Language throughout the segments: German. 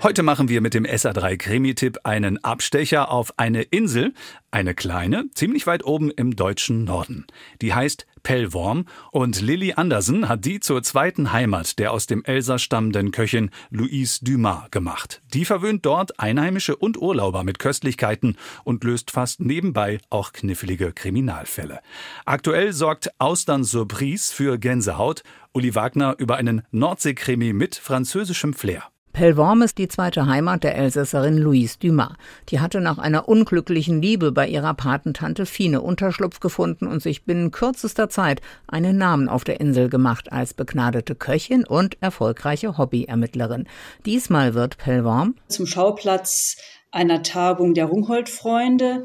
Heute machen wir mit dem SA3 Krimi-Tipp einen Abstecher auf eine Insel, eine kleine, ziemlich weit oben im deutschen Norden. Die heißt Pellworm und Lilly Andersen hat die zur zweiten Heimat der aus dem Elsass stammenden Köchin Louise Dumas gemacht. Die verwöhnt dort Einheimische und Urlauber mit Köstlichkeiten und löst fast nebenbei auch knifflige Kriminalfälle. Aktuell sorgt Austern Surprise für Gänsehaut. Uli Wagner über einen Nordseekrimi mit französischem Flair. Pellworm ist die zweite Heimat der Elsässerin Louise Dumas. Die hatte nach einer unglücklichen Liebe bei ihrer Patentante Fine Unterschlupf gefunden und sich binnen kürzester Zeit einen Namen auf der Insel gemacht als begnadete Köchin und erfolgreiche Hobbyermittlerin. Diesmal wird Pellworm zum Schauplatz einer Tagung der Rungholt-Freunde,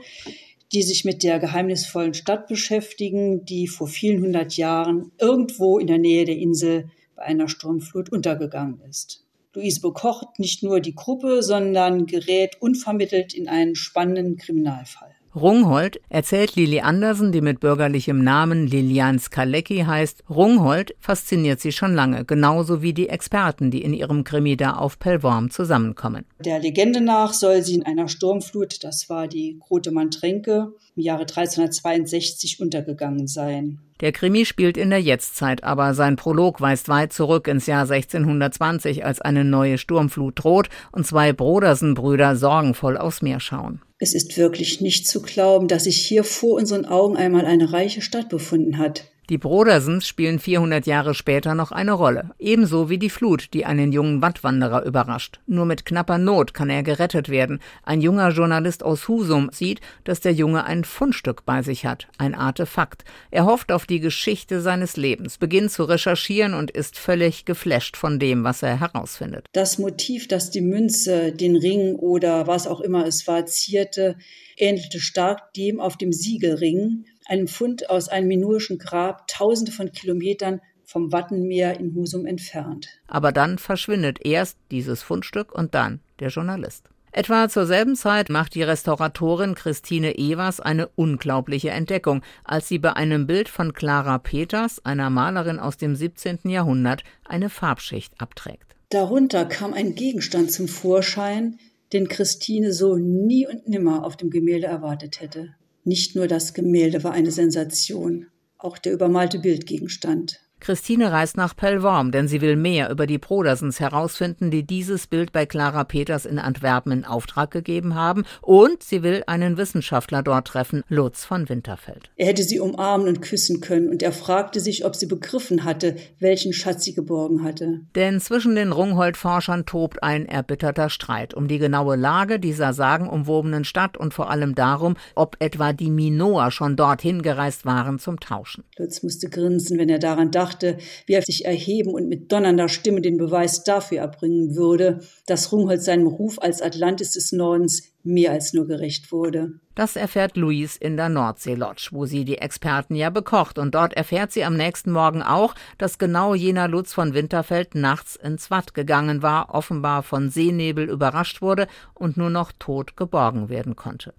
die sich mit der geheimnisvollen Stadt beschäftigen, die vor vielen hundert Jahren irgendwo in der Nähe der Insel bei einer Sturmflut untergegangen ist. Luise bekocht nicht nur die Gruppe, sondern gerät unvermittelt in einen spannenden Kriminalfall. Rungholt erzählt Lili Andersen, die mit bürgerlichem Namen Lilian Skalecki heißt. Rungholt fasziniert sie schon lange, genauso wie die Experten, die in ihrem Krimi da auf Pellworm zusammenkommen. Der Legende nach soll sie in einer Sturmflut, das war die Grotemann-Tränke, im Jahre 1362 untergegangen sein. Der Krimi spielt in der Jetztzeit, aber sein Prolog weist weit zurück ins Jahr 1620, als eine neue Sturmflut droht und zwei Brodersen-Brüder sorgenvoll aufs Meer schauen. Es ist wirklich nicht zu glauben, dass sich hier vor unseren Augen einmal eine reiche Stadt befunden hat. Die Brodersens spielen 400 Jahre später noch eine Rolle, ebenso wie die Flut, die einen jungen Wattwanderer überrascht. Nur mit knapper Not kann er gerettet werden. Ein junger Journalist aus Husum sieht, dass der Junge ein Fundstück bei sich hat, ein Artefakt. Er hofft auf die Geschichte seines Lebens, beginnt zu recherchieren und ist völlig geflasht von dem, was er herausfindet. Das Motiv, das die Münze, den Ring oder was auch immer es war, zierte, ähnelte stark dem auf dem Siegelring, einem Fund aus einem minoischen Grab, tausende von Kilometern vom Wattenmeer in Husum entfernt. Aber dann verschwindet erst dieses Fundstück und dann der Journalist. Etwa zur selben Zeit macht die Restauratorin Christine Evers eine unglaubliche Entdeckung, als sie bei einem Bild von Clara Peters, einer Malerin aus dem 17. Jahrhundert, eine Farbschicht abträgt. Darunter kam ein Gegenstand zum Vorschein, den Christine so nie und nimmer auf dem Gemälde erwartet hätte. Nicht nur das Gemälde war eine Sensation, auch der übermalte Bildgegenstand. Christine reist nach Pellworm, denn sie will mehr über die Brodersens herausfinden, die dieses Bild bei Clara Peters in Antwerpen in Auftrag gegeben haben. Und sie will einen Wissenschaftler dort treffen, Lutz von Winterfeld. Er hätte sie umarmen und küssen können und er fragte sich, ob sie begriffen hatte, welchen Schatz sie geborgen hatte. Denn zwischen den Rungholt-Forschern tobt ein erbitterter Streit um die genaue Lage dieser sagenumwobenen Stadt und vor allem darum, ob etwa die Minoa schon dorthin gereist waren zum Tauschen. Lutz musste grinsen, wenn er daran dachte, dachte, wie er sich erheben und mit donnernder Stimme den Beweis dafür erbringen würde, dass Rungholt seinem Ruf als Atlantis des Nordens mehr als nur gerecht wurde. Das erfährt Louise in der Nordsee-Lodge, wo sie die Experten ja bekocht. Und dort erfährt sie am nächsten Morgen auch, dass genau jener Lutz von Winterfeld nachts ins Watt gegangen war, offenbar von Seenebel überrascht wurde und nur noch tot geborgen werden konnte.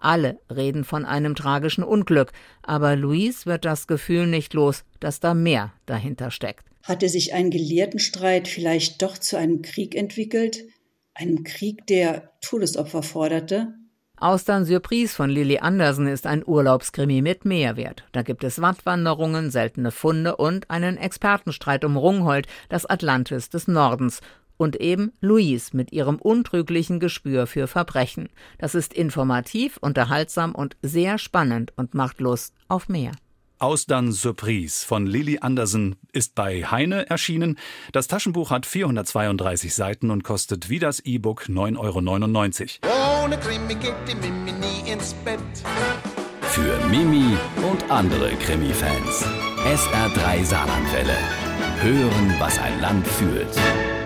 Alle reden von einem tragischen Unglück, aber Louise wird das Gefühl nicht los, dass da mehr dahinter steckt. Hatte sich ein Gelehrtenstreit vielleicht doch zu einem Krieg entwickelt? Einem Krieg, der Todesopfer forderte? Austern Surprise von Lilly Andersen ist ein Urlaubskrimi mit Mehrwert. Da gibt es Wattwanderungen, seltene Funde und einen Expertenstreit um Rungholt, das Atlantis des Nordens und eben Louise mit ihrem untrüglichen Gespür für Verbrechen. Das ist informativ, unterhaltsam und sehr spannend und macht Lust auf mehr. Austern Surprise von Lilly Andersen ist bei Heine erschienen. Das Taschenbuch hat 432 Seiten und kostet wie das E-Book 9,99 Euro. Ohne Krimi geht die Mimi nie ins Bett. Für Mimi und andere Krimi-Fans. SR3 Saarlandwelle. Hören, was ein Land fühlt.